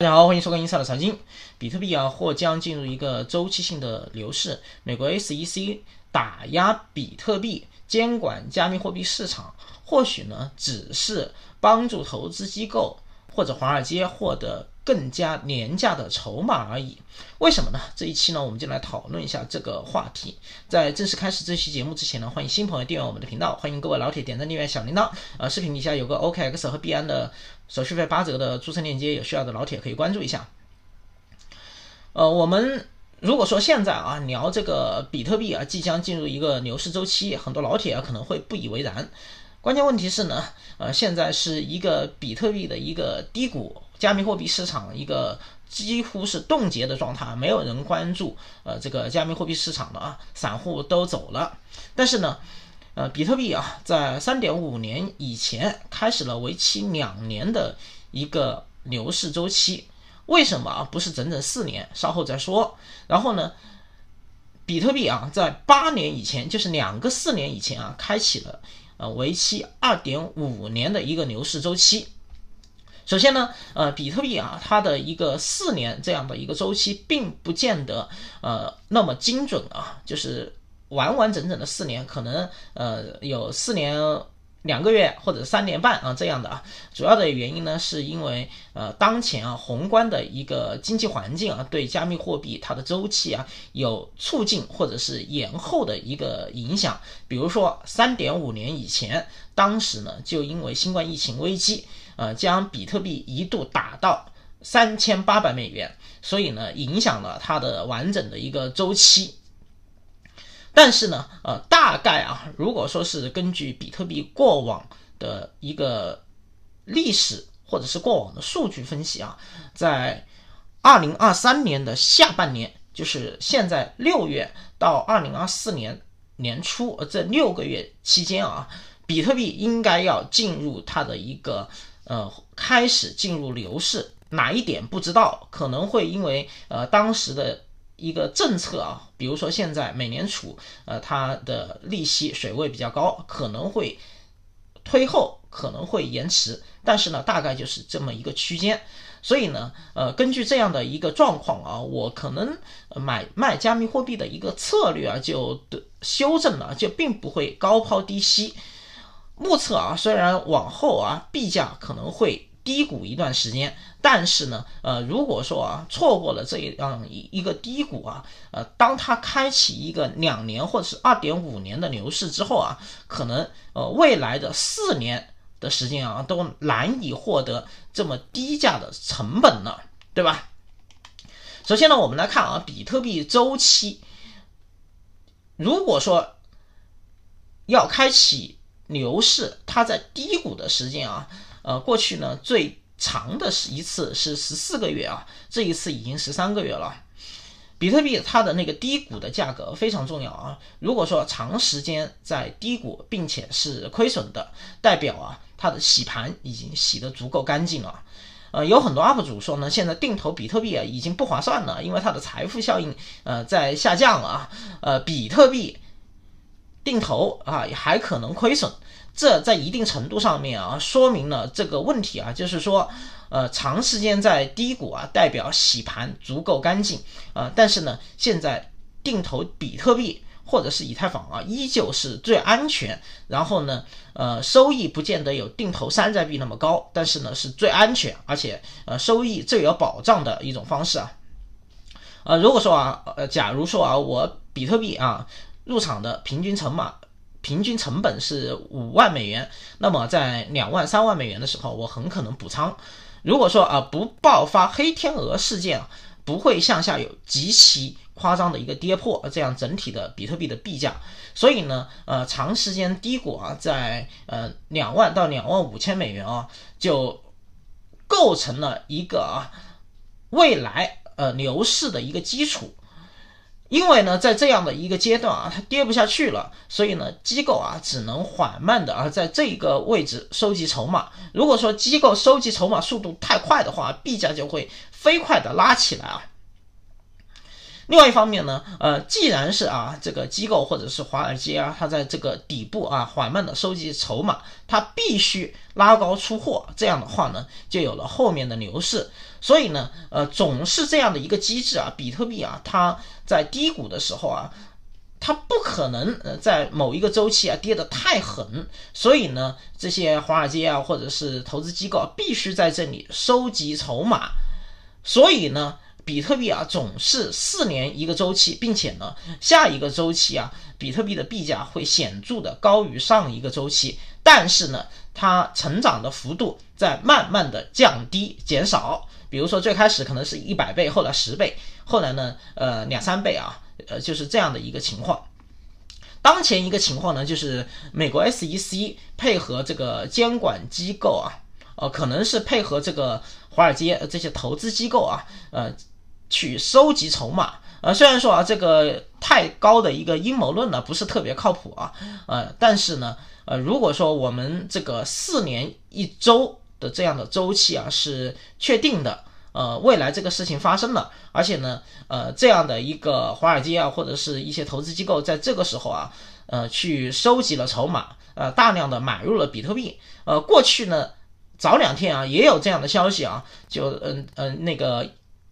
大家好，欢迎收看《英赛的财经》。比特币啊，或将进入一个周期性的牛市。美国 SEC 打压比特币，监管加密货币市场，或许呢，只是帮助投资机构或者华尔街获得。更加廉价的筹码而已，为什么呢？这一期呢，我们就来讨论一下这个话题。在正式开始这期节目之前呢，欢迎新朋友订阅我们的频道，欢迎各位老铁点赞订阅小铃铛。呃，视频底下有个 OKX 和币安的手续费八折的注册链接，有需要的老铁可以关注一下。呃，我们如果说现在啊聊这个比特币啊即将进入一个牛市周期，很多老铁啊可能会不以为然。关键问题是呢，呃，现在是一个比特币的一个低谷。加密货币市场一个几乎是冻结的状态，没有人关注呃这个加密货币市场的啊，散户都走了。但是呢，呃，比特币啊，在三点五年以前开始了为期两年的一个牛市周期。为什么啊？不是整整四年？稍后再说。然后呢，比特币啊，在八年以前，就是两个四年以前啊，开启了呃为期二点五年的一个牛市周期。首先呢，呃，比特币啊，它的一个四年这样的一个周期，并不见得呃那么精准啊，就是完完整整的四年，可能呃有四年两个月或者三年半啊这样的啊。主要的原因呢，是因为呃当前啊宏观的一个经济环境啊，对加密货币它的周期啊有促进或者是延后的一个影响。比如说三点五年以前，当时呢就因为新冠疫情危机。呃，将比特币一度打到三千八百美元，所以呢，影响了它的完整的一个周期。但是呢，呃，大概啊，如果说是根据比特币过往的一个历史或者是过往的数据分析啊，在二零二三年的下半年，就是现在六月到二零二四年年初呃这六个月期间啊，比特币应该要进入它的一个。呃，开始进入牛市，哪一点不知道？可能会因为呃当时的一个政策啊，比如说现在美联储呃它的利息水位比较高，可能会推后，可能会延迟，但是呢，大概就是这么一个区间。所以呢，呃，根据这样的一个状况啊，我可能买卖加密货币的一个策略啊，就修正了，就并不会高抛低吸。目测啊，虽然往后啊币价可能会低谷一段时间，但是呢，呃，如果说啊错过了这样一一个低谷啊，呃，当它开启一个两年或者是二点五年的牛市之后啊，可能呃未来的四年的时间啊都难以获得这么低价的成本了，对吧？首先呢，我们来看啊，比特币周期，如果说要开启。牛市它在低谷的时间啊，呃，过去呢最长的是一次是十四个月啊，这一次已经十三个月了。比特币它的那个低谷的价格非常重要啊，如果说长时间在低谷并且是亏损的，代表啊它的洗盘已经洗得足够干净了。呃，有很多 UP 主说呢，现在定投比特币啊已经不划算了，因为它的财富效应呃在下降啊，呃，比特币。定投啊，还可能亏损，这在一定程度上面啊，说明了这个问题啊，就是说，呃，长时间在低谷啊，代表洗盘足够干净啊，但是呢，现在定投比特币或者是以太坊啊，依旧是最安全，然后呢，呃，收益不见得有定投山寨币那么高，但是呢，是最安全，而且呃，收益最有保障的一种方式啊，呃，如果说啊，呃，假如说啊，我比特币啊。入场的平均成码平均成本是五万美元，那么在两万三万美元的时候，我很可能补仓。如果说啊不爆发黑天鹅事件，不会向下有极其夸张的一个跌破，这样整体的比特币的币价，所以呢，呃，长时间低谷啊，在呃两万到两万五千美元啊，就构成了一个啊未来呃牛市的一个基础。因为呢，在这样的一个阶段啊，它跌不下去了，所以呢，机构啊只能缓慢的啊在这个位置收集筹码。如果说机构收集筹码速度太快的话，币价就会飞快的拉起来啊。另外一方面呢，呃，既然是啊这个机构或者是华尔街啊，它在这个底部啊缓慢的收集筹码，它必须拉高出货，这样的话呢，就有了后面的牛市。所以呢，呃，总是这样的一个机制啊，比特币啊，它在低谷的时候啊，它不可能呃在某一个周期啊跌得太狠，所以呢，这些华尔街啊或者是投资机构必须在这里收集筹码，所以呢。比特币啊，总是四年一个周期，并且呢，下一个周期啊，比特币的币价会显著的高于上一个周期，但是呢，它成长的幅度在慢慢的降低减少。比如说最开始可能是一百倍，后来十倍，后来呢，呃，两三倍啊，呃，就是这样的一个情况。当前一个情况呢，就是美国 SEC 配合这个监管机构啊，呃，可能是配合这个华尔街这些投资机构啊，呃。去收集筹码，呃，虽然说啊，这个太高的一个阴谋论呢，不是特别靠谱啊，呃，但是呢，呃，如果说我们这个四年一周的这样的周期啊是确定的，呃，未来这个事情发生了，而且呢，呃，这样的一个华尔街啊，或者是一些投资机构在这个时候啊，呃，去收集了筹码，呃，大量的买入了比特币，呃，过去呢，早两天啊也有这样的消息啊，就嗯嗯那个。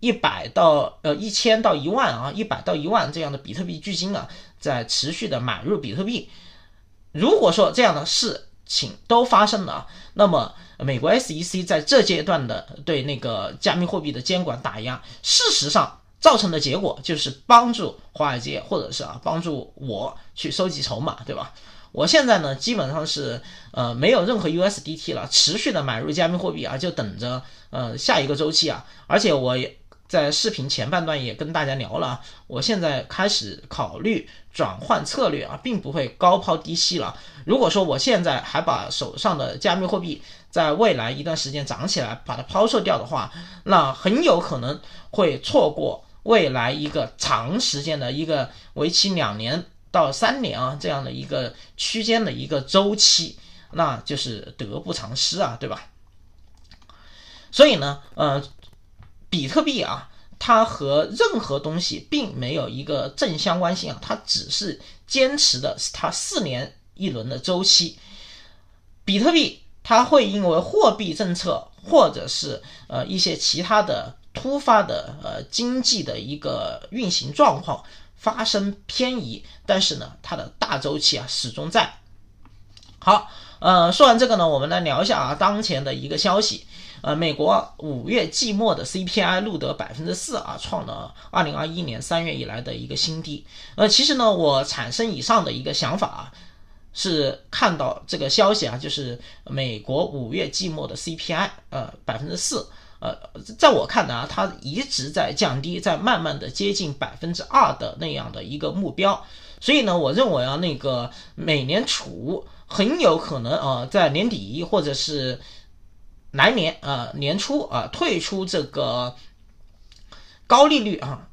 一百到呃一千到一万啊，一百到一万这样的比特币巨金啊，在持续的买入比特币。如果说这样的事情都发生了，那么美国 SEC 在这阶段的对那个加密货币的监管打压，事实上造成的结果就是帮助华尔街或者是啊帮助我去收集筹码，对吧？我现在呢基本上是呃没有任何 USDT 了，持续的买入加密货币啊，就等着呃下一个周期啊，而且我也。在视频前半段也跟大家聊了，我现在开始考虑转换策略啊，并不会高抛低吸了。如果说我现在还把手上的加密货币在未来一段时间涨起来，把它抛售掉的话，那很有可能会错过未来一个长时间的一个为期两年到三年啊这样的一个区间的一个周期，那就是得不偿失啊，对吧？所以呢，呃。比特币啊，它和任何东西并没有一个正相关性啊，它只是坚持的它四年一轮的周期。比特币它会因为货币政策或者是呃一些其他的突发的呃经济的一个运行状况发生偏移，但是呢，它的大周期啊始终在。好，呃，说完这个呢，我们来聊一下啊当前的一个消息。呃，美国五月季末的 CPI 录得百分之四啊，创了二零二一年三月以来的一个新低。呃，其实呢，我产生以上的一个想法啊，是看到这个消息啊，就是美国五月季末的 CPI 呃百分之四，呃，在我看来啊，它一直在降低，在慢慢的接近百分之二的那样的一个目标。所以呢，我认为啊，那个美联储很有可能啊，在年底或者是。来年啊年初啊退出这个高利率啊，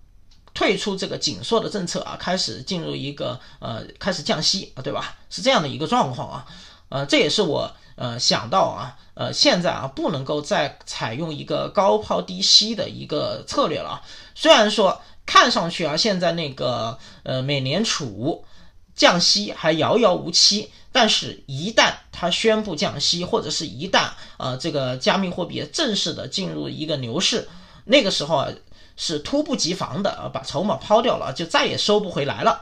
退出这个紧缩的政策啊，开始进入一个呃开始降息啊，对吧？是这样的一个状况啊，呃，这也是我呃想到啊，呃，现在啊不能够再采用一个高抛低吸的一个策略了啊。虽然说看上去啊，现在那个呃美联储降息还遥遥无期。但是，一旦它宣布降息，或者是一旦呃这个加密货币正式的进入一个牛市，那个时候啊是突不及防的啊，把筹码抛掉了，就再也收不回来了。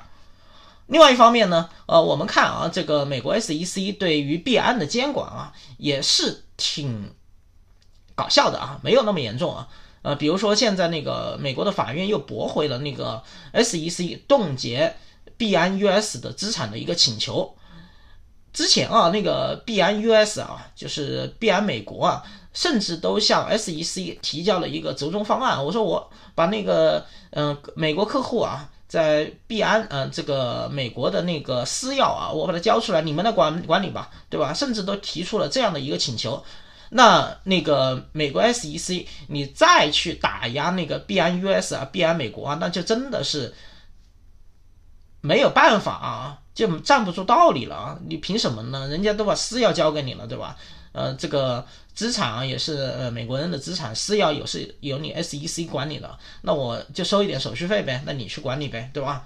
另外一方面呢，呃，我们看啊，这个美国 SEC 对于币安的监管啊也是挺搞笑的啊，没有那么严重啊。呃，比如说现在那个美国的法院又驳回了那个 SEC 冻结币安 US 的资产的一个请求。之前啊，那个币安 US 啊，就是币安美国啊，甚至都向 SEC 提交了一个折中方案。我说我把那个嗯美国客户啊，在币安嗯这个美国的那个私钥啊，我把它交出来，你们来管管理吧，对吧？甚至都提出了这样的一个请求。那那个美国 SEC，你再去打压那个币安 US 啊，币安美国啊，那就真的是没有办法啊。就站不住道理了啊！你凭什么呢？人家都把私钥交给你了，对吧？呃，这个资产啊，也是呃美国人的资产，私钥有是由你 SEC 管理的，那我就收一点手续费呗，那你去管理呗，对吧？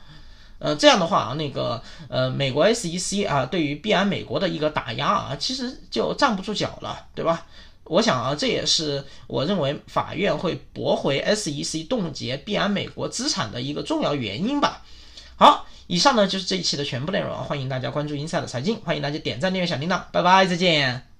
呃，这样的话啊，那个呃美国 SEC 啊，对于币安美国的一个打压啊，其实就站不住脚了，对吧？我想啊，这也是我认为法院会驳回 SEC 冻结币安美国资产的一个重要原因吧。好，以上呢就是这一期的全部内容，欢迎大家关注银赛的财经，欢迎大家点赞、订阅小铃铛，拜拜，再见。